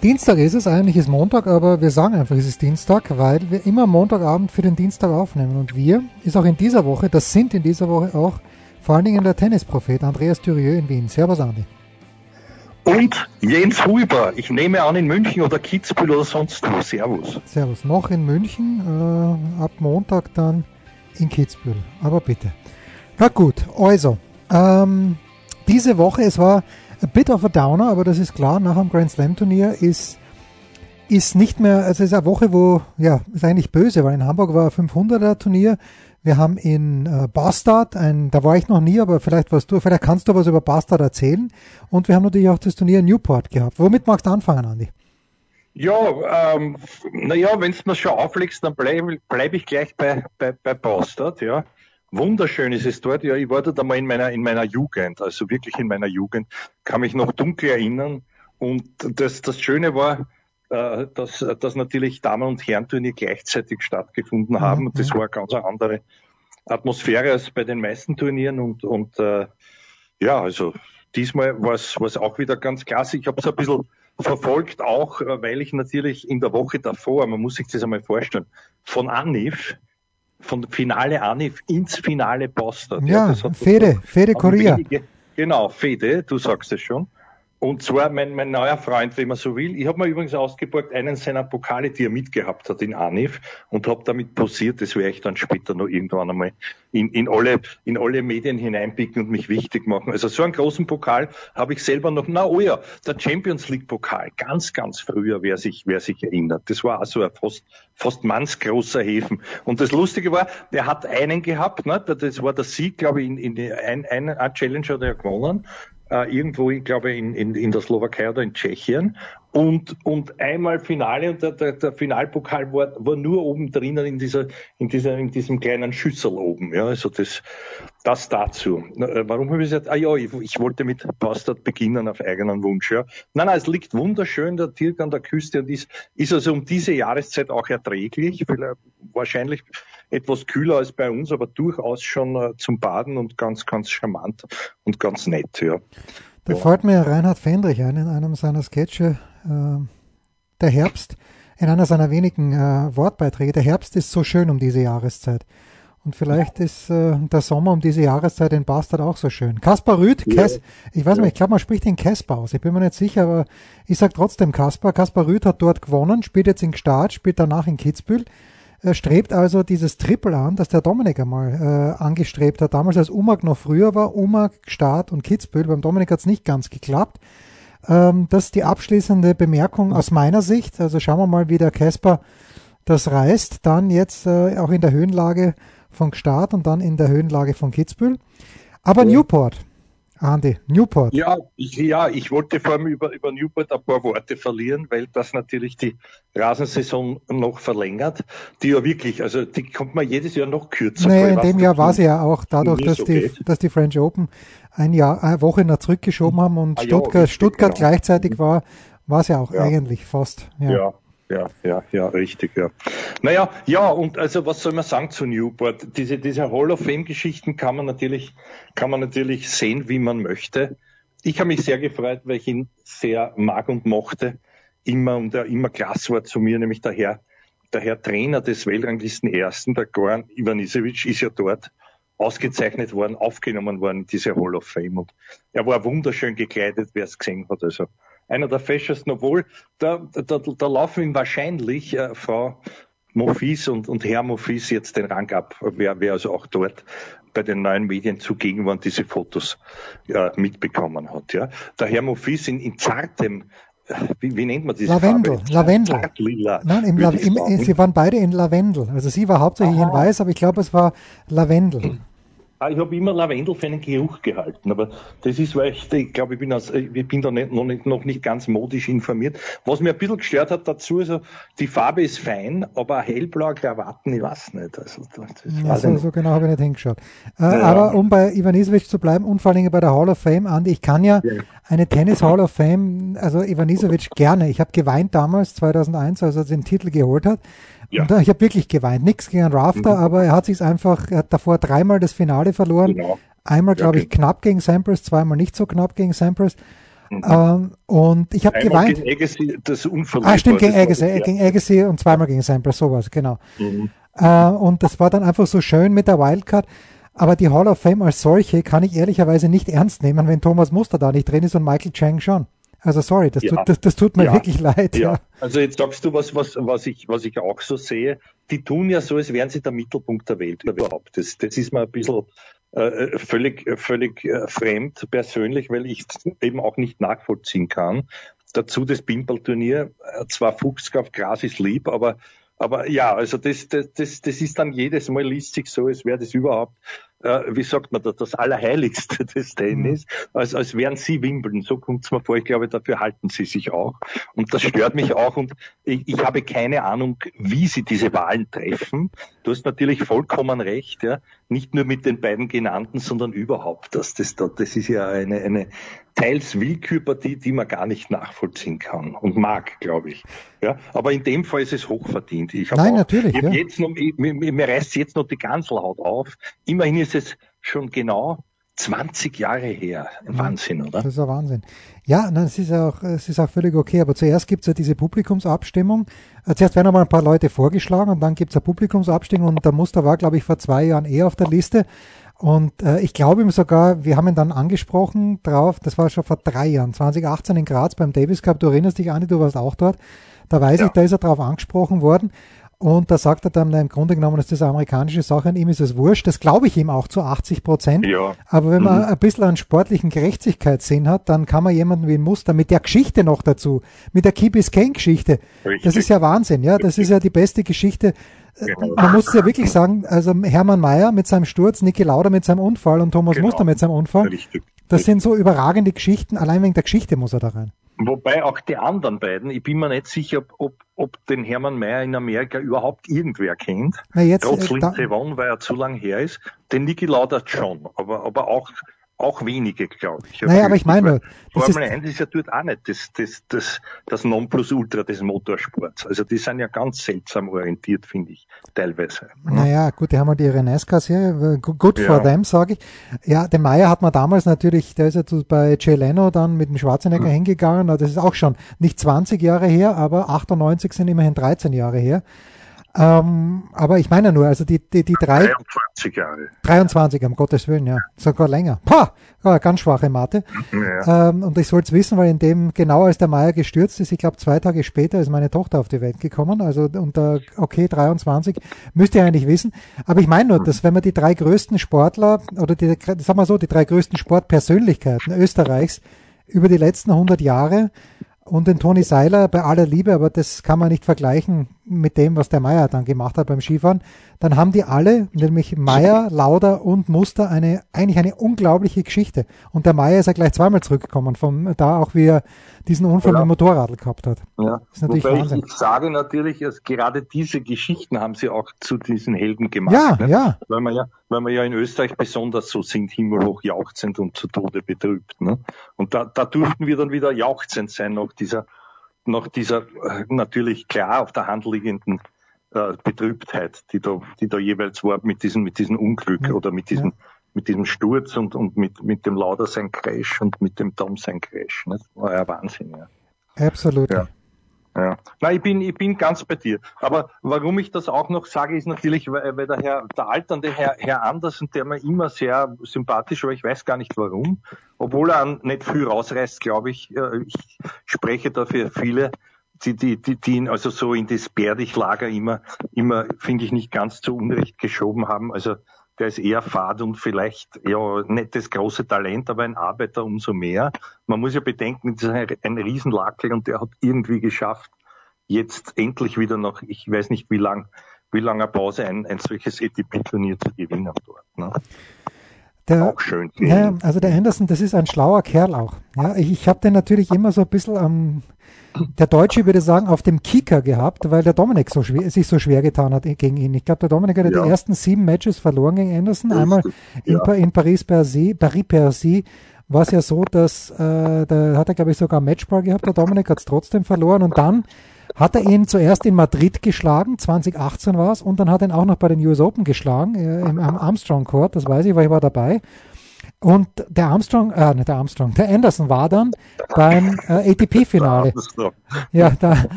Dienstag ist es, eigentlich ist Montag, aber wir sagen einfach, es ist Dienstag, weil wir immer Montagabend für den Dienstag aufnehmen. Und wir ist auch in dieser Woche, das sind in dieser Woche auch vor allen Dingen der Tennisprophet Andreas Thürieu in Wien. Servus, Andi. Und Jens Huber, ich nehme an in München oder Kitzbühel oder sonst wo. Servus. Servus. Noch in München, äh, ab Montag dann in Kitzbühel. Aber bitte. Na gut, also, ähm, diese Woche, es war a bit of a downer, aber das ist klar, nach dem Grand Slam Turnier ist, ist nicht mehr, also es ist eine Woche, wo, ja, ist eigentlich böse, weil in Hamburg war ein 500er Turnier. Wir haben in äh, Bastard, ein, da war ich noch nie, aber vielleicht warst du, vielleicht kannst du was über Bastard erzählen. Und wir haben natürlich auch das Turnier in Newport gehabt. Womit magst du anfangen, Andi? Ja, ähm, naja, wenn es mir schon auflegst, dann bleibe bleib ich gleich bei, bei, bei Bastard, ja. Wunderschön ist es dort. Ja, ich war dort einmal in meiner, in meiner Jugend, also wirklich in meiner Jugend, kann mich noch dunkel erinnern. Und das, das Schöne war, äh, dass, dass natürlich Damen- und Herrenturnier gleichzeitig stattgefunden haben. Und das war eine ganz andere Atmosphäre als bei den meisten Turnieren. Und, und äh, ja, also diesmal war es auch wieder ganz klasse. Ich habe es ein bisschen verfolgt, auch äh, weil ich natürlich in der Woche davor, man muss sich das einmal vorstellen, von Anif von Finale Anif ins Finale Boston. Ja, ja Fede, Fede Korea. Wenige, genau, Fede, du sagst es schon. Und zwar mein, mein neuer Freund, wenn man so will. Ich habe mir übrigens ausgeborgt einen seiner Pokale, die er mitgehabt hat in Anif und habe damit posiert. Das werde ich dann später noch irgendwann einmal in, in, alle, in alle Medien hineinpicken und mich wichtig machen. Also so einen großen Pokal habe ich selber noch. Na oh ja, der Champions League Pokal, ganz, ganz früher, wer sich, wer sich erinnert. Das war also ein fast, fast mannsgroßer Häfen. Und das Lustige war, der hat einen gehabt, ne? das war der Sieg, glaube ich, in, in ein, ein, ein Challenge hat er gewonnen äh, irgendwo, ich glaube, in, in, in der Slowakei oder in Tschechien. Und, und einmal Finale und der, der, der Finalpokal war, war nur oben drinnen in dieser, in dieser, in diesem kleinen Schüssel oben. Ja, also das, das dazu. Äh, warum habe ich gesagt, ah ja, ich, ich wollte mit Bastard beginnen auf eigenen Wunsch. Ja. Nein, nein, es liegt wunderschön, der Dirk an der Küste und ist, ist also um diese Jahreszeit auch erträglich. Wahrscheinlich etwas kühler als bei uns, aber durchaus schon äh, zum Baden und ganz, ganz charmant und ganz nett. Ja. Da ja. fällt mir Reinhard Fendrich ein in einem seiner Sketche, äh, der Herbst, in einer seiner wenigen äh, Wortbeiträge. Der Herbst ist so schön um diese Jahreszeit. Und vielleicht ist äh, der Sommer um diese Jahreszeit in Bastard auch so schön. Kaspar Rüth, ja. Kes, ich weiß ja. nicht, ich glaube, man spricht den Kesper aus. Ich bin mir nicht sicher, aber ich sage trotzdem Kaspar. Kaspar Rüth hat dort gewonnen, spielt jetzt in Start, spielt danach in Kitzbühel. Er strebt also dieses Triple an, das der Dominik einmal äh, angestrebt hat. Damals, als Umag noch früher war, Umag, Start und Kitzbühel. Beim Dominik hat es nicht ganz geklappt. Ähm, das ist die abschließende Bemerkung aus meiner Sicht. Also schauen wir mal, wie der Casper das reißt. Dann jetzt äh, auch in der Höhenlage von Start und dann in der Höhenlage von Kitzbühel. Aber ja. Newport, Andi, Newport. Ja, ich, ja, ich wollte vor allem über, über Newport ein paar Worte verlieren, weil das natürlich die Rasensaison noch verlängert, die ja wirklich, also die kommt man jedes Jahr noch kürzer. Nee, in dem Jahr war sie ja auch dadurch, dass die, dass die French Open ein Jahr, eine Woche nach zurückgeschoben haben und ah, Stuttgart, ja, Stuttgart genau. gleichzeitig war, war es ja auch ja. eigentlich fast. ja. ja ja, ja, ja, richtig, ja. Naja, ja, und also was soll man sagen zu Newport? Diese, diese Hall of Fame-Geschichten kann man natürlich, kann man natürlich sehen, wie man möchte. Ich habe mich sehr gefreut, weil ich ihn sehr mag und mochte. Immer und er immer klasse war zu mir, nämlich der Herr, der Herr Trainer des Weltranglisten Ersten, der Goran Ivanisevic, ist ja dort ausgezeichnet worden, aufgenommen worden, diese Hall of Fame. Und er war wunderschön gekleidet, wer es gesehen hat. Also einer der feschesten, obwohl da, da, da laufen ihm wahrscheinlich äh, Frau Mofis und, und Herr Mofis jetzt den Rang ab, wer, wer also auch dort bei den neuen Medien zugegen war und diese Fotos äh, mitbekommen hat. Ja. Der Herr Mofis in, in zartem äh, wie, wie, nennt man diese Lavendel, Farbe? Lavendel. Zartlila, Nein, im La im, sie waren beide in Lavendel. Also sie war hauptsächlich Aha. in Weiß, aber ich glaube, es war Lavendel. Ah, ich habe immer Lavendel für einen Geruch gehalten, aber das ist, weil ich, ich glaube, ich bin, aus, ich bin da nicht, noch, nicht, noch nicht ganz modisch informiert. Was mir ein bisschen gestört hat dazu, also die Farbe ist fein, aber hellblaue Krawatten, ich weiß nicht. Also, das ja, so, so, genau habe ich nicht hingeschaut. Äh, ja. Aber um bei Ivanisevic zu bleiben und vor allem bei der Hall of Fame, Andi, ich kann ja, ja. eine Tennis Hall of Fame, also Ivanisevic gerne. Ich habe geweint damals, 2001, als er den Titel geholt hat. Ja. Und ich habe wirklich geweint. Nichts gegen Rafter, mhm. aber er hat sich einfach, er hat davor dreimal das Finale verloren. Genau. Einmal, glaube ich, knapp gegen Sampras, zweimal nicht so knapp gegen Sampras. Mhm. Ähm, und ich habe geweint. Gegen Agassi, das Ah, stimmt, gegen Agassi, ja. gegen Agassi und zweimal gegen Sampras, sowas, genau. Mhm. Äh, und das war dann einfach so schön mit der Wildcard. Aber die Hall of Fame als solche kann ich ehrlicherweise nicht ernst nehmen, wenn Thomas Muster da nicht drin ist und Michael Chang schon. Also sorry, das, ja. tut, das, das tut mir ja. wirklich leid. Ja. ja. also jetzt sagst du was, was, was, ich, was ich auch so sehe. Die tun ja so, als wären sie der Mittelpunkt der Welt überhaupt. Das, das ist mir ein bisschen äh, völlig, völlig äh, fremd persönlich, weil ich eben auch nicht nachvollziehen kann. Dazu das Pimpel-Turnier, äh, zwar Fuchs auf Gras ist lieb, aber aber ja, also das, das, das, das ist dann jedes Mal liest sich so, als wäre das überhaupt äh, wie sagt man das, das Allerheiligste des Tennis, mhm. als, als wären sie Wimbledon. So kommt es mir vor. Ich glaube, dafür halten sie sich auch. Und das stört mich auch. Und ich, ich habe keine Ahnung, wie sie diese Wahlen treffen. Du hast natürlich vollkommen recht, ja. Nicht nur mit den beiden genannten, sondern überhaupt. Das, das, das ist ja eine, eine teils Willkürpartie, die man gar nicht nachvollziehen kann und mag, glaube ich. Ja, aber in dem Fall ist es hochverdient. Ich Nein, auch, natürlich. Ich ja. jetzt noch, ich, mir, mir reißt jetzt noch die Ganselhaut auf. Immerhin ist es schon genau 20 Jahre her. Wahnsinn, oder? Das ist ein Wahnsinn. Ja, nein, es ist auch, es ist auch völlig okay. Aber zuerst gibt es ja diese Publikumsabstimmung. Äh, zuerst werden einmal ein paar Leute vorgeschlagen und dann gibt es eine Publikumsabstimmung und der Muster war, glaube ich, vor zwei Jahren eher auf der Liste. Und äh, ich glaube ihm sogar, wir haben ihn dann angesprochen drauf, das war schon vor drei Jahren, 2018 in Graz beim Davis Cup. Du erinnerst dich, Andi, du warst auch dort. Da weiß ja. ich, da ist er drauf angesprochen worden. Und da sagt er dann, im Grunde genommen ist das eine amerikanische Sache, an ihm ist es wurscht. Das glaube ich ihm auch zu 80 Prozent. Ja. Aber wenn man mhm. ein bisschen an sportlichen Gerechtigkeitssinn hat, dann kann man jemanden wie ein Muster mit der Geschichte noch dazu, mit der Key Biscayne Geschichte. Richtig. Das ist ja Wahnsinn, ja. Das ist ja die beste Geschichte. Genau. Man muss ja wirklich sagen, also Hermann Mayer mit seinem Sturz, Niki Lauda mit seinem Unfall und Thomas genau. Muster mit seinem Unfall. Richtig. Das sind so überragende Geschichten. Allein wegen der Geschichte muss er da rein. Wobei auch die anderen beiden, ich bin mir nicht sicher, ob, ob den Hermann Mayer in Amerika überhaupt irgendwer kennt. Na jetzt, Trotz äh, Lindsay Vonn, weil er zu lang her ist. Den Niki Lauda schon, aber, aber auch auch wenige, glaube ich. Naja, aber ich meine, Formel 1 ist ja dort auch nicht das, das, das, das Nonplusultra des Motorsports. Also die sind ja ganz seltsam orientiert, finde ich, teilweise. Naja, gut, die haben halt ihre NASCAR-Serie, good for ja. them, sage ich. Ja, den Meyer hat man damals natürlich, der ist ja bei Jay Leno dann mit dem Schwarzenegger hm. hingegangen, das ist auch schon nicht 20 Jahre her, aber 98 sind immerhin 13 Jahre her. Ähm, aber ich meine nur, also die, die, die drei. 23 Jahre. 23, um Gottes Willen, ja. Sogar länger. Pah! Ganz schwache Mathe. Ja. Ähm, und ich sollte es wissen, weil in dem, genau als der Meier gestürzt ist, ich glaube zwei Tage später ist meine Tochter auf die Welt gekommen. Also unter, okay, 23, müsst ihr eigentlich wissen. Aber ich meine nur, dass wenn man die drei größten Sportler oder die, sagen wir so, die drei größten Sportpersönlichkeiten Österreichs über die letzten 100 Jahre und den Toni Seiler bei aller Liebe, aber das kann man nicht vergleichen mit dem, was der Meier dann gemacht hat beim Skifahren. Dann haben die alle, nämlich Meier, Lauder und Muster, eine eigentlich eine unglaubliche Geschichte. Und der Meier ist ja gleich zweimal zurückgekommen, vom da auch wie er diesen Unfall ja. mit dem Motorrad gehabt hat. Ja. Das ist natürlich Wobei Wahnsinn. Ich, sage natürlich, dass gerade diese Geschichten haben sie auch zu diesen Helden gemacht. Ja, ne? ja. Weil man ja, weil wir ja in Österreich besonders so sind, himmelhoch jauchzend und zu Tode betrübt. Ne? Und da, da durften wir dann wieder jauchzend sein nach dieser, nach dieser äh, natürlich klar auf der Hand liegenden äh, Betrübtheit, die da, die da jeweils war mit diesem, mit diesem Unglück ja. oder mit diesem, ja mit diesem Sturz und, und mit, mit dem Lauder sein Crash und mit dem Tom sein Crash. Das war ja Wahnsinn, ja. Absolut. Ja. Ja. Na, ich bin, ich bin ganz bei dir. Aber warum ich das auch noch sage, ist natürlich, weil, weil der Herr, der alternde Herr, Herr Andersen, der mir immer sehr sympathisch war, ich weiß gar nicht warum, obwohl er nicht viel rausreißt, glaube ich. Ich spreche dafür viele, die, die, die, die ihn also so in das Bärdig-Lager immer, immer, finde ich, nicht ganz zu Unrecht geschoben haben. Also, der ist eher fad und vielleicht ja nicht das große Talent, aber ein Arbeiter umso mehr. Man muss ja bedenken, das ist ein, Riesenlackel und der hat irgendwie geschafft, jetzt endlich wieder noch, ich weiß nicht wie lang, wie lange Pause ein, ein solches ATP-Turnier zu gewinnen dort. Ne? der, auch schön. Ja, also der Anderson, das ist ein schlauer Kerl auch. Ja, ich, ich habe den natürlich immer so ein bisschen am, der Deutsche würde sagen, auf dem Kicker gehabt, weil der Dominik so schwer, sich so schwer getan hat gegen ihn. Ich glaube, der Dominik hat ja. die ersten sieben Matches verloren gegen Anderson. Einmal in, ja. in Paris-Bercy, Paris-Bercy war es ja so, dass äh, da hat er, glaube ich, sogar Matchball gehabt, der Dominik hat es trotzdem verloren und dann hat er ihn zuerst in Madrid geschlagen, 2018 war es, und dann hat er ihn auch noch bei den US Open geschlagen, äh, im, am Armstrong Court, das weiß ich, weil ich war dabei. Und der Armstrong, äh, nicht der Armstrong, der Anderson war dann beim äh, ATP-Finale. Ja, der,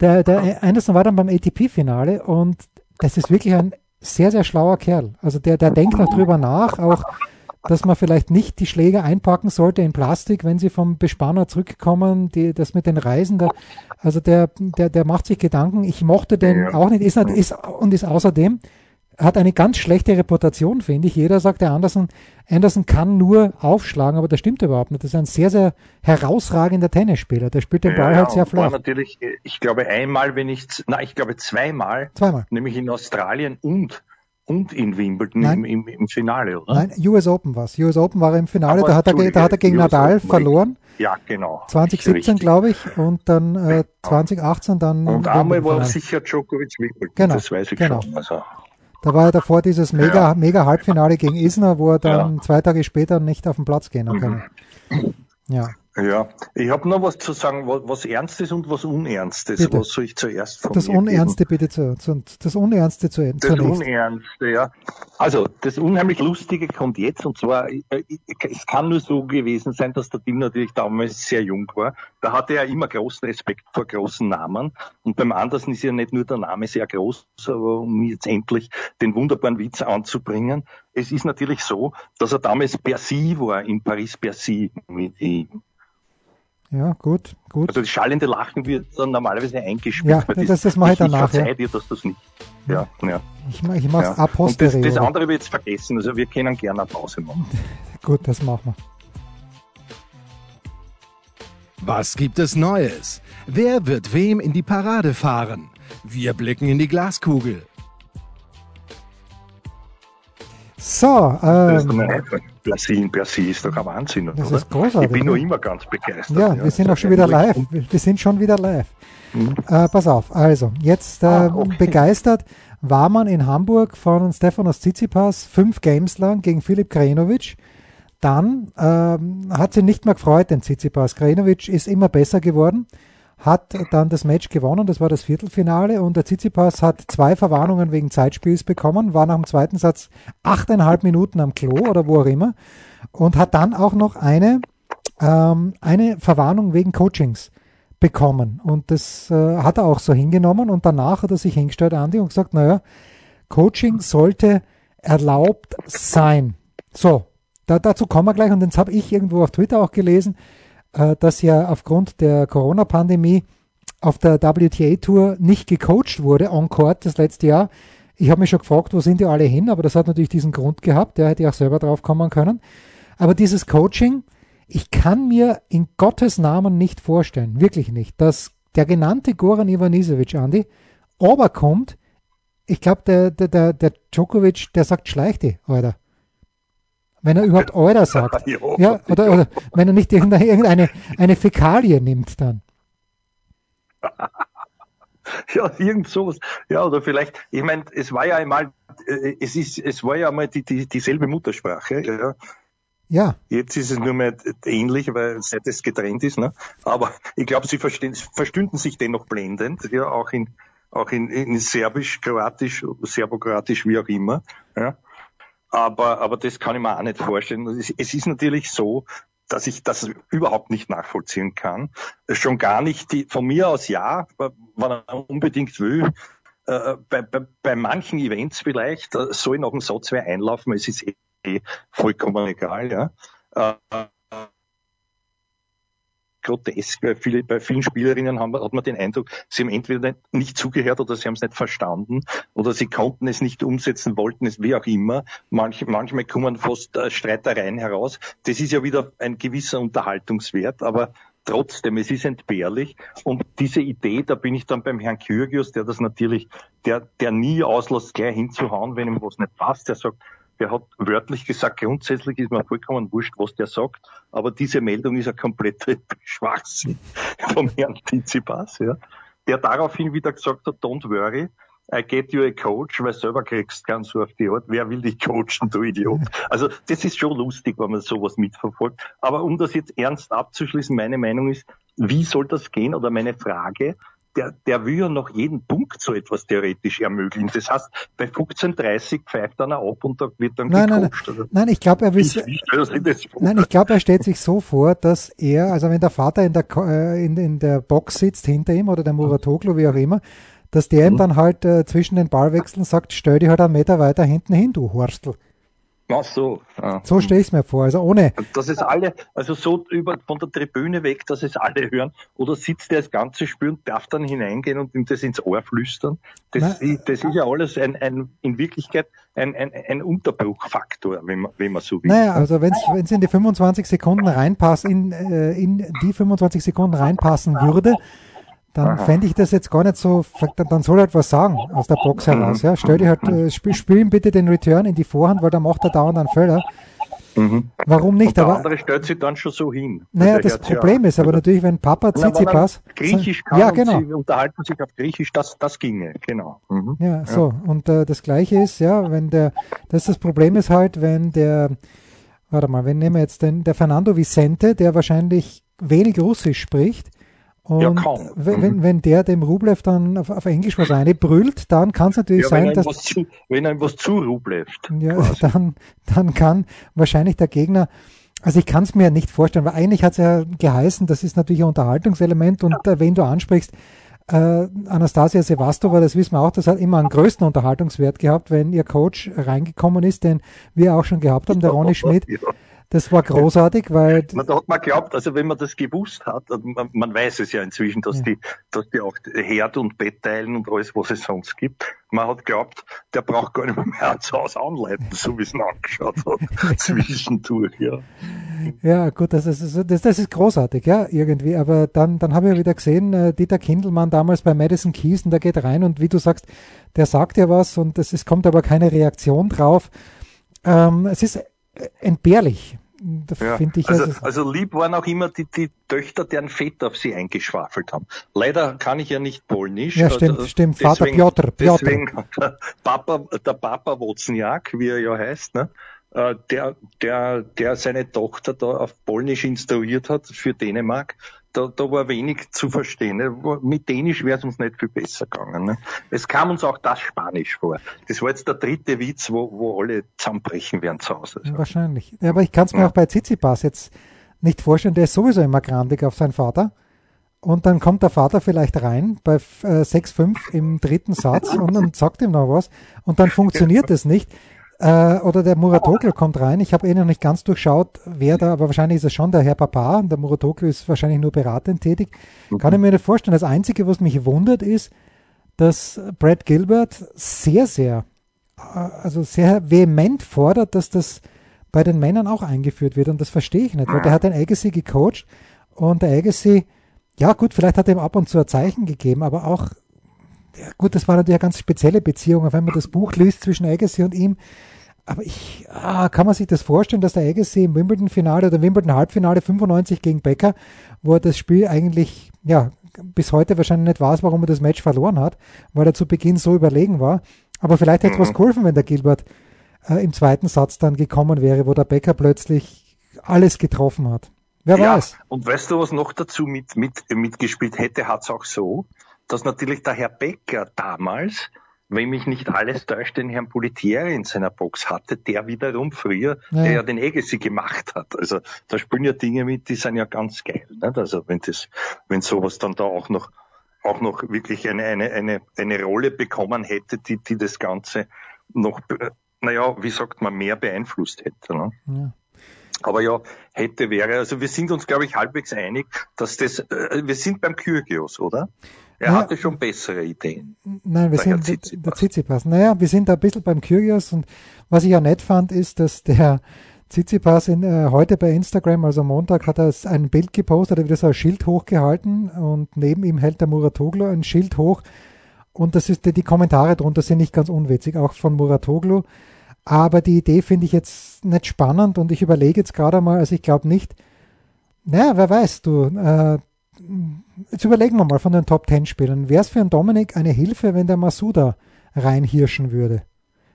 der, der Anderson war dann beim ATP-Finale und das ist wirklich ein sehr, sehr schlauer Kerl. Also der, der denkt noch drüber nach, auch dass man vielleicht nicht die Schläger einpacken sollte in Plastik, wenn sie vom Bespanner zurückkommen, die, das mit den Reisen, da, also der, der, der macht sich Gedanken. Ich mochte den ja. auch nicht, ist, ist, und ist außerdem, hat eine ganz schlechte Reputation, finde ich. Jeder sagt, der Anderson, Anderson kann nur aufschlagen, aber das stimmt überhaupt nicht. Das ist ein sehr, sehr herausragender Tennisspieler. Der spielt den Ball ja, halt sehr flach. natürlich, ich glaube einmal, wenn ich, na, ich glaube zweimal, zweimal, nämlich in Australien und und in Wimbledon im, im, im, Finale, oder? Nein, US Open war es. US Open war er im Finale, da hat, er, da hat er gegen US Nadal Open verloren. Ja, genau. 2017, glaube ich, und dann äh, 2018 dann. Und einmal war sicher Djokovic Wimbledon, genau, das weiß ich genau. schon. Also. Da war er davor dieses mega, ja. mega Halbfinale gegen Isner, wo er dann ja. zwei Tage später nicht auf den Platz gehen kann. Ja. Ja, ich habe noch was zu sagen, was, was Ernstes und was Unernstes. Bitte. Was soll ich zuerst von Das Unernste geben? bitte zu, zu, das Unernste zu Das zunächst. Unernste, ja. Also, das unheimlich Lustige kommt jetzt und zwar, äh, es kann nur so gewesen sein, dass der Tim natürlich damals sehr jung war. Da hatte er immer großen Respekt vor großen Namen und beim Andersen ist ja nicht nur der Name sehr groß, aber um jetzt endlich den wunderbaren Witz anzubringen. Es ist natürlich so, dass er damals Bercy war, in Paris-Bercy mit ihm. Ja, gut, gut. Also das schallende Lachen wird dann normalerweise eingespielt. Ja, das, das, das mache ich danach. Ich ja. dir, dass das nicht. Ja, ja. Ich, ich mache es ja. Und das, das andere wird jetzt vergessen. Also wir können gerne eine Pause machen. gut, das machen wir. Was gibt es Neues? Wer wird wem in die Parade fahren? Wir blicken in die Glaskugel. So, ähm, Brasilien per se ist doch ein Wahnsinn, das oder? Ist großartig, ich bin noch immer ganz begeistert. Ja, ja wir sind auch schon wieder live. Wir sind schon wieder live. Mhm. Äh, pass auf, also, jetzt äh, ah, okay. begeistert war man in Hamburg von Stefanos Tsitsipas fünf Games lang gegen Filip Krajinovic. Dann ähm, hat sie nicht mehr gefreut, den Tsitsipas. Krajinovic ist immer besser geworden hat dann das Match gewonnen, das war das Viertelfinale und der Tsitsipas hat zwei Verwarnungen wegen Zeitspiels bekommen, war nach dem zweiten Satz achteinhalb Minuten am Klo oder wo auch immer und hat dann auch noch eine, ähm, eine Verwarnung wegen Coachings bekommen und das äh, hat er auch so hingenommen und danach hat er sich hingestellt, Andi, und gesagt, naja, Coaching sollte erlaubt sein. So, da, dazu kommen wir gleich und jetzt habe ich irgendwo auf Twitter auch gelesen, äh, dass ja aufgrund der Corona-Pandemie auf der WTA-Tour nicht gecoacht wurde, on court das letzte Jahr. Ich habe mich schon gefragt, wo sind die alle hin, aber das hat natürlich diesen Grund gehabt, der hätte auch selber drauf kommen können. Aber dieses Coaching, ich kann mir in Gottes Namen nicht vorstellen, wirklich nicht, dass der genannte Goran Ivanisevic, Andi, aber kommt, ich glaube, der, der, der, der Djokovic, der sagt, schleich die, Alter. Wenn er überhaupt Euler sagt. ja, oder, oder wenn er nicht irgendeine, irgendeine eine Fäkalie nimmt dann. ja, irgend sowas. Ja, oder vielleicht, ich meine, es war ja einmal, äh, es ist, es war ja einmal die, die, dieselbe Muttersprache, ja. Ja. Jetzt ist es nur mehr ähnlich, weil seit es getrennt ist, ne? Aber ich glaube, sie verstehen, verstünden sich dennoch blendend, ja, auch in, auch in, in Serbisch, Kroatisch, Serbokroatisch, wie auch immer, ja. Aber, aber das kann ich mir auch nicht vorstellen. Es ist natürlich so, dass ich das überhaupt nicht nachvollziehen kann. Schon gar nicht die, von mir aus ja, wenn er unbedingt will. Äh, bei, bei, bei manchen Events vielleicht äh, soll noch ein Satz wer einlaufen, es ist eh vollkommen egal, ja. Äh, grotesk, weil viele, bei vielen Spielerinnen haben, hat man den Eindruck, sie haben entweder nicht zugehört oder sie haben es nicht verstanden oder sie konnten es nicht umsetzen, wollten es, wie auch immer. Manch, manchmal kommen fast äh, Streitereien heraus. Das ist ja wieder ein gewisser Unterhaltungswert, aber trotzdem, es ist entbehrlich. Und diese Idee, da bin ich dann beim Herrn Kyrgios, der das natürlich, der, der nie auslässt, gleich hinzuhauen, wenn ihm was nicht passt. Der sagt, der hat wörtlich gesagt, grundsätzlich ist mir vollkommen wurscht, was der sagt, aber diese Meldung ist ein kompletter Schwachsinn vom Herrn Tizipas, ja, der daraufhin wieder gesagt hat, don't worry, I get you a coach, weil selber kriegst ganz so auf die Art, wer will dich coachen, du Idiot. Also das ist schon lustig, wenn man sowas mitverfolgt. Aber um das jetzt ernst abzuschließen, meine Meinung ist, wie soll das gehen? Oder meine Frage, der, der will ja noch jeden Punkt so etwas theoretisch ermöglichen. Das heißt, bei 15.30 pfeift einer ab und da wird dann nein, gecoacht. Nein, nein, nein, ich glaube, er will, nein, ich glaube, er stellt sich so vor, dass er, also wenn der Vater in der, äh, in, in der Box sitzt hinter ihm oder der Muratoglu, wie auch immer, dass der ihm mhm. dann halt äh, zwischen den Ballwechseln sagt, stell dich halt einen Meter weiter hinten hin, du Horstel. Ach so. Ja. So stelle ich es mir vor, also ohne. Dass es alle, also so über von der Tribüne weg, dass es alle hören, oder sitzt der das ganze und darf dann hineingehen und ihm das ins Ohr flüstern. Das, ist, das ist ja alles ein, ein in Wirklichkeit ein, ein, ein Unterbruchfaktor, wenn man, wenn man so will. Naja, also wenn es in die 25 Sekunden reinpasst, in, äh, in die 25 Sekunden reinpassen würde, dann fände ich das jetzt gar nicht so, dann soll er halt was sagen aus der Box mhm. heraus. Ja. Stell dir halt, äh, spiel, spiel ihm bitte den Return in die Vorhand, weil da macht er dauernd einen Fehler. Mhm. Warum nicht? Und der aber, andere stellt sich dann schon so hin. Naja, das Problem ja. ist aber natürlich, wenn Papa Tsitsipas... Griechisch kann ja, genau. sie unterhalten sich auf Griechisch, das, das ginge, genau. Mhm. Ja, ja, so. Und äh, das Gleiche ist, ja, wenn der, das das Problem ist halt, wenn der, warte mal, wenn nehmen wir jetzt den, der Fernando Vicente, der wahrscheinlich wenig Russisch spricht, und ja, kaum. Wenn, mhm. wenn der dem Rublev dann auf, auf Englisch was brüllt, dann kann es natürlich ja, sein, dass. Zu, wenn einem was zu Rublev. Ja, dann, dann kann wahrscheinlich der Gegner. Also ich kann es mir nicht vorstellen, weil eigentlich hat es ja geheißen, das ist natürlich ein Unterhaltungselement und ja. äh, wenn du ansprichst, äh, Anastasia Sevastova, das wissen wir auch, das hat immer einen größten Unterhaltungswert gehabt, wenn ihr Coach reingekommen ist, den wir auch schon gehabt haben, der Ronny Schmidt. Ja. Das war großartig, weil. Man, da hat man glaubt, also wenn man das gewusst hat, man, man weiß es ja inzwischen, dass ja. die, dass die auch Herd und Bett teilen und alles, was es sonst gibt. Man hat glaubt, der braucht gar nicht mehr das Haus anleiten, so wie es ihn angeschaut hat, zwischendurch, ja. Ja, gut, das ist, das, das ist großartig, ja, irgendwie. Aber dann, dann habe ich wieder gesehen, äh, Dieter Kindelmann damals bei Madison Keys und der geht rein und wie du sagst, der sagt ja was und es kommt aber keine Reaktion drauf. Ähm, es ist entbehrlich. Ja, also, also, also lieb waren auch immer die, die Töchter, deren Väter auf sie eingeschwafelt haben. Leider kann ich ja nicht polnisch. Ja, stimmt, also stimmt. Vater Piotr. Piotr. Deswegen der Papa, der Papa Wozniak, wie er ja heißt, ne? Äh, der, der, der seine Tochter da auf Polnisch instruiert hat für Dänemark, da, da war wenig zu verstehen. Ne? Mit Dänisch wäre es uns nicht viel besser gegangen. Ne? Es kam uns auch das Spanisch vor. Das war jetzt der dritte Witz, wo, wo alle zusammenbrechen werden zu Hause. Also. Wahrscheinlich. Ja, aber ich kann es mir ja. auch bei Tsitsipas jetzt nicht vorstellen. Der ist sowieso immer grandig auf seinen Vater. Und dann kommt der Vater vielleicht rein bei äh, 6-5 im dritten Satz und, und sagt ihm noch was. Und dann funktioniert es nicht. Äh, oder der Muratoglu kommt rein. Ich habe eh noch nicht ganz durchschaut, wer da, aber wahrscheinlich ist es schon der Herr Papa. Der Muratoglu ist wahrscheinlich nur beratend tätig. Mhm. Kann ich mir nicht vorstellen. Das Einzige, was mich wundert, ist, dass Brad Gilbert sehr, sehr, äh, also sehr vehement fordert, dass das bei den Männern auch eingeführt wird. Und das verstehe ich nicht, weil der hat den Agassi gecoacht und der Agassi, ja gut, vielleicht hat er ihm ab und zu ein Zeichen gegeben, aber auch ja, gut, das war natürlich eine ganz spezielle Beziehung, wenn man das Buch liest zwischen Agassi und ihm. Aber ich, ah, kann man sich das vorstellen, dass der Agassi im Wimbledon-Finale oder Wimbledon-Halbfinale 95 gegen Becker, wo er das Spiel eigentlich, ja, bis heute wahrscheinlich nicht weiß, warum er das Match verloren hat, weil er zu Beginn so überlegen war. Aber vielleicht hätte es mhm. was geholfen, wenn der Gilbert äh, im zweiten Satz dann gekommen wäre, wo der Becker plötzlich alles getroffen hat. Wer ja, weiß. Und weißt du, was noch dazu mit, mit, mitgespielt hätte, hat es auch so, dass natürlich der Herr Becker damals, wenn mich nicht alles täuscht, den Herrn Politieri in seiner Box hatte, der wiederum früher, ja. der ja den Agassi gemacht hat. Also da spielen ja Dinge mit, die sind ja ganz geil. Nicht? Also wenn das, wenn sowas dann da auch noch auch noch wirklich eine, eine, eine, eine Rolle bekommen hätte, die, die das Ganze noch, naja, wie sagt man, mehr beeinflusst hätte. Ne? Ja. Aber ja, hätte, wäre. Also wir sind uns, glaube ich, halbwegs einig, dass das, äh, wir sind beim Kyrgios, oder? Er ja, hatte schon bessere Ideen. Nein, wir sind Tsitsipas. der Tsitsipas. Naja, wir sind da ein bisschen beim Kyrgios und was ich ja nett fand, ist, dass der Tsitsipas in, äh, heute bei Instagram, also Montag, hat er ein Bild gepostet, hat wieder so ein Schild hochgehalten und neben ihm hält der Muratoglu ein Schild hoch und das ist die, die Kommentare drunter sind nicht ganz unwitzig, auch von Muratoglu. Aber die Idee finde ich jetzt nicht spannend und ich überlege jetzt gerade mal, also ich glaube nicht, naja, wer weiß, du, äh, jetzt überlegen wir mal von den Top Ten Spielern. Wäre es für einen Dominik eine Hilfe, wenn der Masuda reinhirschen würde?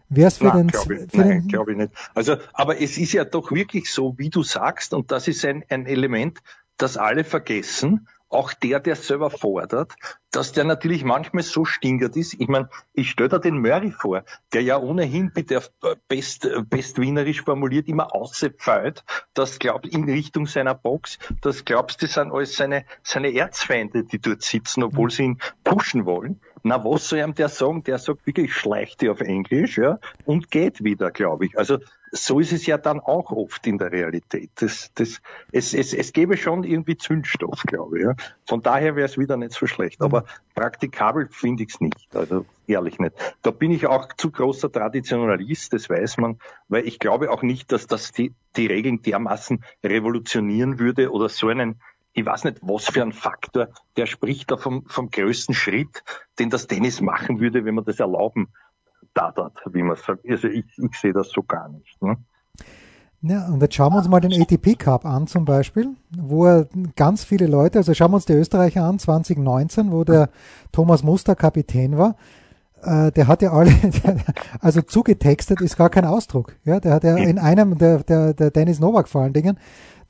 Wäre es für Nein, den, glaube ich, für nein, glaube ich nicht. Also, aber es ist ja doch wirklich so, wie du sagst, und das ist ein, ein Element, das alle vergessen, auch der, der selber fordert, dass der natürlich manchmal so stingert ist. Ich meine, ich stelle da den Murray vor, der ja ohnehin mit der best, bestwienerisch formuliert immer auspfeilt, das glaubt in Richtung seiner Box, das glaubst du sind alles seine, seine Erzfeinde, die dort sitzen, obwohl sie ihn pushen wollen. Na, was soll ihm der sagen? Der sagt wirklich schleichte auf Englisch, ja, und geht wieder, glaube ich. Also, so ist es ja dann auch oft in der Realität. Das, das, es, es, es gäbe schon irgendwie Zündstoff, glaube ich. Ja. Von daher wäre es wieder nicht so schlecht. Aber praktikabel finde ich es nicht. Also ehrlich nicht. Da bin ich auch zu großer Traditionalist, das weiß man, weil ich glaube auch nicht, dass das die, die Regeln dermaßen revolutionieren würde oder so einen ich weiß nicht, was für ein Faktor, der spricht da vom, vom größten Schritt, den das Tennis machen würde, wenn man das erlauben darf, wie man sagt. Also ich, ich sehe das so gar nicht. Ne? Ja, und jetzt schauen wir uns mal den ATP Cup an zum Beispiel, wo ganz viele Leute, also schauen wir uns die Österreicher an, 2019, wo der Thomas Muster Kapitän war. Äh, der hat ja alle, also zugetextet ist gar kein Ausdruck. Ja, der hat ja in einem, der, der, der Dennis Novak vor allen Dingen,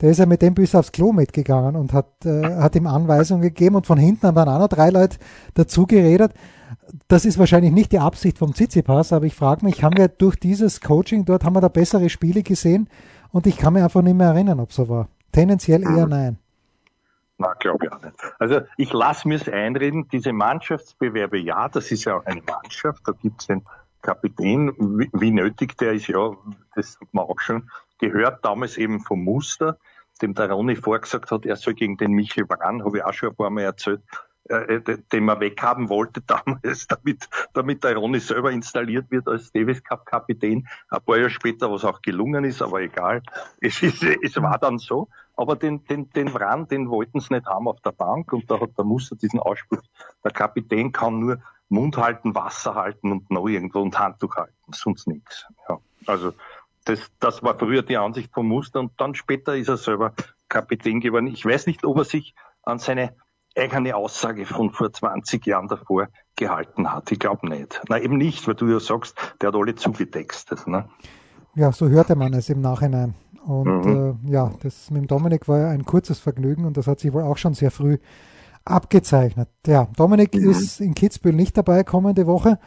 der ist ja mit dem bis aufs Klo mitgegangen und hat, äh, hat ihm Anweisungen gegeben und von hinten haben dann auch noch drei Leute dazu geredet das ist wahrscheinlich nicht die Absicht vom Tsitsipas, aber ich frage mich, haben wir durch dieses Coaching dort, haben wir da bessere Spiele gesehen? Und ich kann mich einfach nicht mehr erinnern, ob so war. Tendenziell eher nein. Na, glaube ich auch nicht. Also ich lasse mir es einreden, diese Mannschaftsbewerbe, ja, das ist ja auch eine Mannschaft, da gibt es den Kapitän, wie, wie, nötig der ist, ja, das hat man auch schon gehört, damals eben vom Muster, dem der Ronny vorgesagt hat, er soll gegen den Michel Brand, habe ich auch schon ein paar Mal erzählt, äh, den man weghaben wollte damals, damit, damit der Ronny selber installiert wird als Davis Cup Kapitän. Ein paar Jahre später, was auch gelungen ist, aber egal. Es, ist, es war dann so. Aber den, den, den Wran, den wollten sie nicht haben auf der Bank und da hat der Muster diesen Ausspruch, der Kapitän kann nur Mund halten, Wasser halten und noch irgendwo und Handtuch halten, sonst nichts. Ja, also das, das war früher die Ansicht vom Muster und dann später ist er selber Kapitän geworden. Ich weiß nicht, ob er sich an seine eigene Aussage von vor 20 Jahren davor gehalten hat. Ich glaube nicht. Na eben nicht, weil du ja sagst, der hat alle zugetextet. Ne? Ja, so hörte man es im Nachhinein. Und mhm. äh, ja, das mit dem Dominik war ja ein kurzes Vergnügen und das hat sich wohl auch schon sehr früh abgezeichnet. Ja, Dominik mhm. ist in Kitzbühel nicht dabei kommende Woche.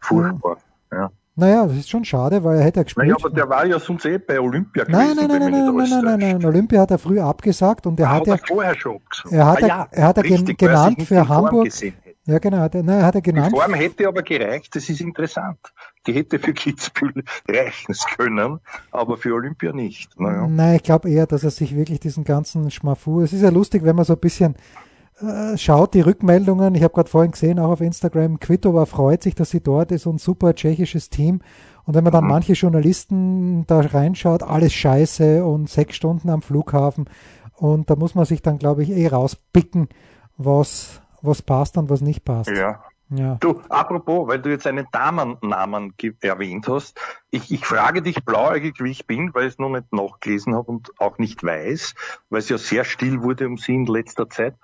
Furchtbar, ja. Naja, das ist schon schade, weil er hätte gespielt. Naja, aber der war ja sonst eh bei Olympia gewesen. Nein, nein, nein, nein, nein, nein, nein, nein, Olympia hat er früh abgesagt und er ah, hat, hat er vorher schon gesagt. Er hat, ah, ja, er, hat er richtig, genannt für Hamburg. Ja, genau, hat er, nein, hat er genannt. Die Form hätte aber gereicht, das ist interessant. Die hätte für Kitzbühel reichen können, aber für Olympia nicht. Naja. Nein, ich glaube eher, dass er sich wirklich diesen ganzen Schmafu, es ist ja lustig, wenn man so ein bisschen schaut die Rückmeldungen. Ich habe gerade vorhin gesehen, auch auf Instagram, Kvitova freut sich, dass sie dort ist und super tschechisches Team. Und wenn man dann mhm. manche Journalisten da reinschaut, alles scheiße und sechs Stunden am Flughafen. Und da muss man sich dann, glaube ich, eh rauspicken, was, was passt und was nicht passt. Ja. Ja. Du, apropos, weil du jetzt einen Damennamen erwähnt hast, ich, ich frage dich blauäugig, wie ich bin, weil ich es noch nicht nachgelesen habe und auch nicht weiß, weil es ja sehr still wurde um sie in letzter Zeit.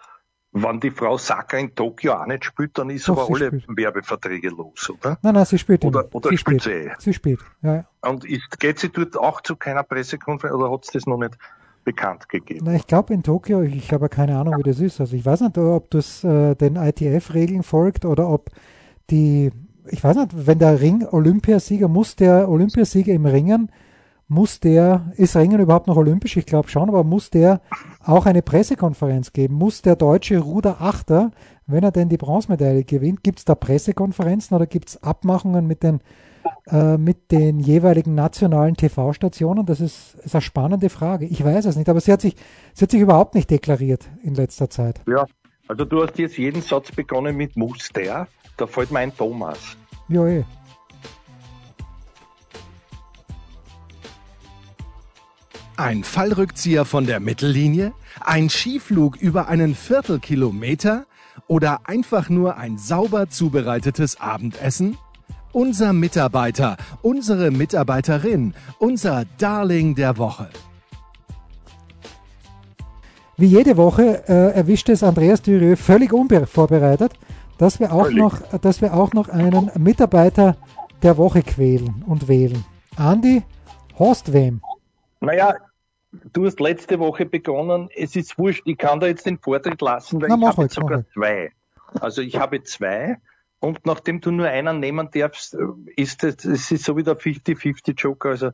Wenn die Frau Saka in Tokio auch nicht spielt, dann ist Doch, aber alle spielt. Werbeverträge los, oder? Nein, nein, sie spielt. Oder, oder sie spielt, spielt sie eh? Sie spielt, ja. Und ist, geht sie dort auch zu keiner Pressekonferenz oder hat es das noch nicht bekannt gegeben? Na, ich glaube in Tokio, ich habe keine Ahnung, wie das ist. Also ich weiß nicht, ob das äh, den ITF-Regeln folgt oder ob die, ich weiß nicht, wenn der Ring Olympiasieger, muss der Olympiasieger im Ringen muss der, ist Ringen überhaupt noch olympisch? Ich glaube schon, aber muss der auch eine Pressekonferenz geben? Muss der deutsche Ruderachter, wenn er denn die Bronzemedaille gewinnt, gibt es da Pressekonferenzen oder gibt es Abmachungen mit den, äh, mit den jeweiligen nationalen TV-Stationen? Das ist, ist eine spannende Frage. Ich weiß es nicht, aber sie hat, sich, sie hat sich überhaupt nicht deklariert in letzter Zeit. Ja, also du hast jetzt jeden Satz begonnen mit muss der, da fällt mir ein Thomas. Ja, eh. Ein Fallrückzieher von der Mittellinie? Ein Skiflug über einen Viertelkilometer? Oder einfach nur ein sauber zubereitetes Abendessen? unser Mitarbeiter, unsere Mitarbeiterin, unser Darling der Woche. Wie jede Woche äh, erwischt es Andreas Dürieu völlig unvorbereitet, dass wir, auch noch, dass wir auch noch einen Mitarbeiter der Woche quälen und wählen. Andi, hast wem? Naja, du hast letzte Woche begonnen. Es ist wurscht, ich kann da jetzt den Vortritt lassen, weil Na, ich habe halt, sogar zwei. Also ich habe zwei. Und nachdem du nur einen nehmen darfst, ist es, es ist so wie der 50-50 Joker. Also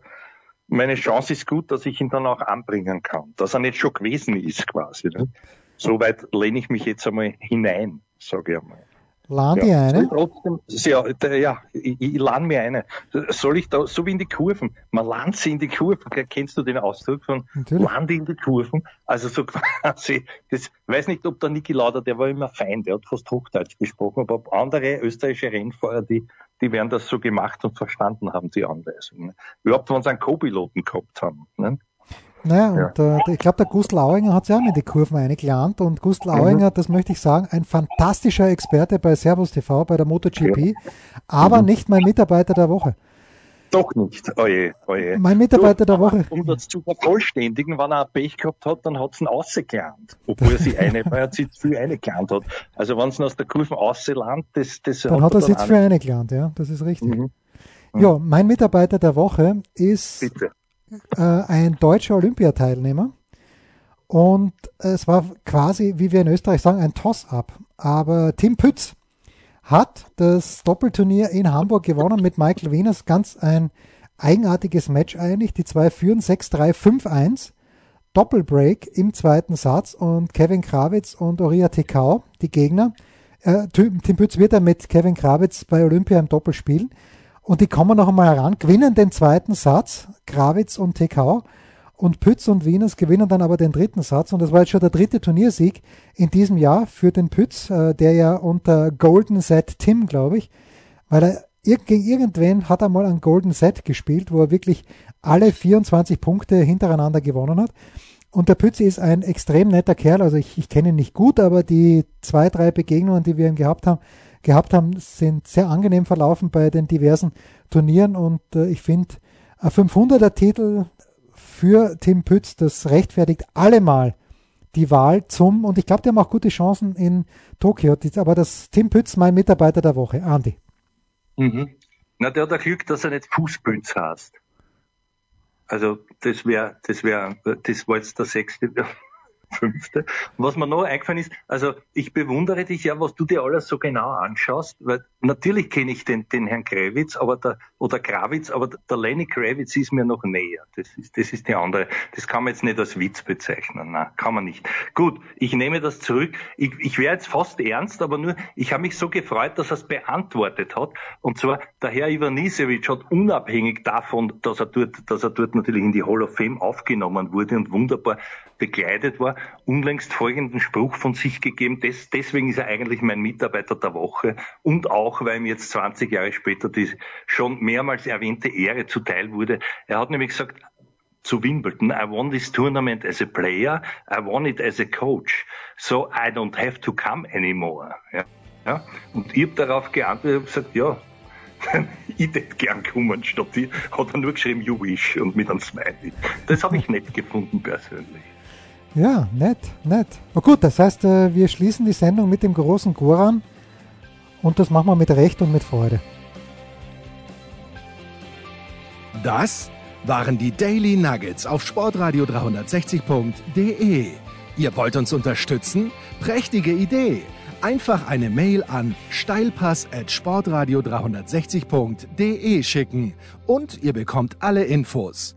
meine Chance ist gut, dass ich ihn dann auch anbringen kann. Dass er nicht schon gewesen ist quasi. Ne? Soweit lehne ich mich jetzt einmal hinein, sage ich einmal. Laden ja, eine? Trotzdem, ja, ja ich, ich lade mir eine. Soll ich da, so wie in die Kurven, man landet sie in die Kurven, kennst du den Ausdruck von lande in die Kurven? Also so quasi, das, weiß nicht, ob der Niki Lauder, der war immer fein, der hat fast Hochdeutsch gesprochen, aber andere österreichische Rennfahrer, die, die werden das so gemacht und verstanden haben, die Anweisungen. Überhaupt, wenn sie einen Co-Piloten gehabt haben. Ne? Naja, ja. und äh, ich glaube, der Gustl Auinger hat sich auch mit die Kurven eingelernt und Gustl Auinger, mhm. das möchte ich sagen, ein fantastischer Experte bei Servus TV, bei der MotoGP, ja. aber mhm. nicht mein Mitarbeiter der Woche. Doch nicht, oje, oje. Mein Mitarbeiter du, der Woche. Um das zu vervollständigen, wenn er Pech gehabt hat, dann hat es ihn ausgelernt. Obwohl er sie eine, weil er sich viel eingelernt hat. Also wenn es aus der Kurve ausgelernt, das, das Dann hat er sich viel eingelernt, ja, das ist richtig. Mhm. Ja, mein Mitarbeiter der Woche ist Bitte äh, ein deutscher Olympiateilnehmer. Und es war quasi, wie wir in Österreich sagen, ein Toss-up. Aber Tim Pütz hat das Doppelturnier in Hamburg gewonnen mit Michael Wieners. Ganz ein eigenartiges Match eigentlich. Die zwei führen 6-3, 5-1. Doppelbreak im zweiten Satz und Kevin Krawitz und Oria Tekau, die Gegner. Äh, Tim Pütz wird dann mit Kevin Krawitz bei Olympia im Doppel spielen. Und die kommen noch einmal heran, gewinnen den zweiten Satz, Grawitz und TK. Und Pütz und Wieners gewinnen dann aber den dritten Satz. Und das war jetzt schon der dritte Turniersieg in diesem Jahr für den Pütz, äh, der ja unter Golden Set Tim, glaube ich, weil er gegen irgendwen hat er mal ein Golden Set gespielt, wo er wirklich alle 24 Punkte hintereinander gewonnen hat. Und der Pütz ist ein extrem netter Kerl. Also ich, ich kenne ihn nicht gut, aber die zwei, drei Begegnungen, die wir ihm gehabt haben, gehabt haben, sind sehr angenehm verlaufen bei den diversen Turnieren und äh, ich finde, ein 500er Titel für Tim Pütz, das rechtfertigt allemal die Wahl zum, und ich glaube, der haben auch gute Chancen in Tokio, aber das Tim Pütz, mein Mitarbeiter der Woche, Andi. Mhm. Na, der hat ein Glück, dass er nicht Fußpütz heißt. Also, das wäre, das wäre, das war jetzt der sechste, fünfte. Und was mir noch eingefallen ist, also ich bewundere dich ja, was du dir alles so genau anschaust, weil natürlich kenne ich den, den Herrn Kravitz, aber der, oder Kravitz, aber der Lenny Kravitz ist mir noch näher. Das ist, das ist die andere. Das kann man jetzt nicht als Witz bezeichnen. Nein, kann man nicht. Gut, ich nehme das zurück. Ich, ich wäre jetzt fast ernst, aber nur, ich habe mich so gefreut, dass er es beantwortet hat. Und zwar, der Herr Ivanisevic hat unabhängig davon, dass er dort, dass er dort natürlich in die Hall of Fame aufgenommen wurde und wunderbar begleitet war, unlängst folgenden Spruch von sich gegeben. Des, deswegen ist er eigentlich mein Mitarbeiter der Woche und auch, weil ihm jetzt 20 Jahre später die schon mehrmals erwähnte Ehre zuteil wurde. Er hat nämlich gesagt, zu Wimbledon, I won this tournament as a player, I won it as a coach, so I don't have to come anymore. Ja, ja. Und ich habe darauf geantwortet und gesagt, ja, ich hätte gern kommen, statt die hat er nur geschrieben, you wish und mit einem Smiley. Das habe ich nett gefunden persönlich. Ja, nett, nett. Na gut, das heißt, äh, wir schließen die Sendung mit dem großen Goran und das machen wir mit Recht und mit Freude. Das waren die Daily Nuggets auf sportradio 360.de. Ihr wollt uns unterstützen? Prächtige Idee! Einfach eine Mail an steilpass at sportradio 360.de schicken und ihr bekommt alle Infos.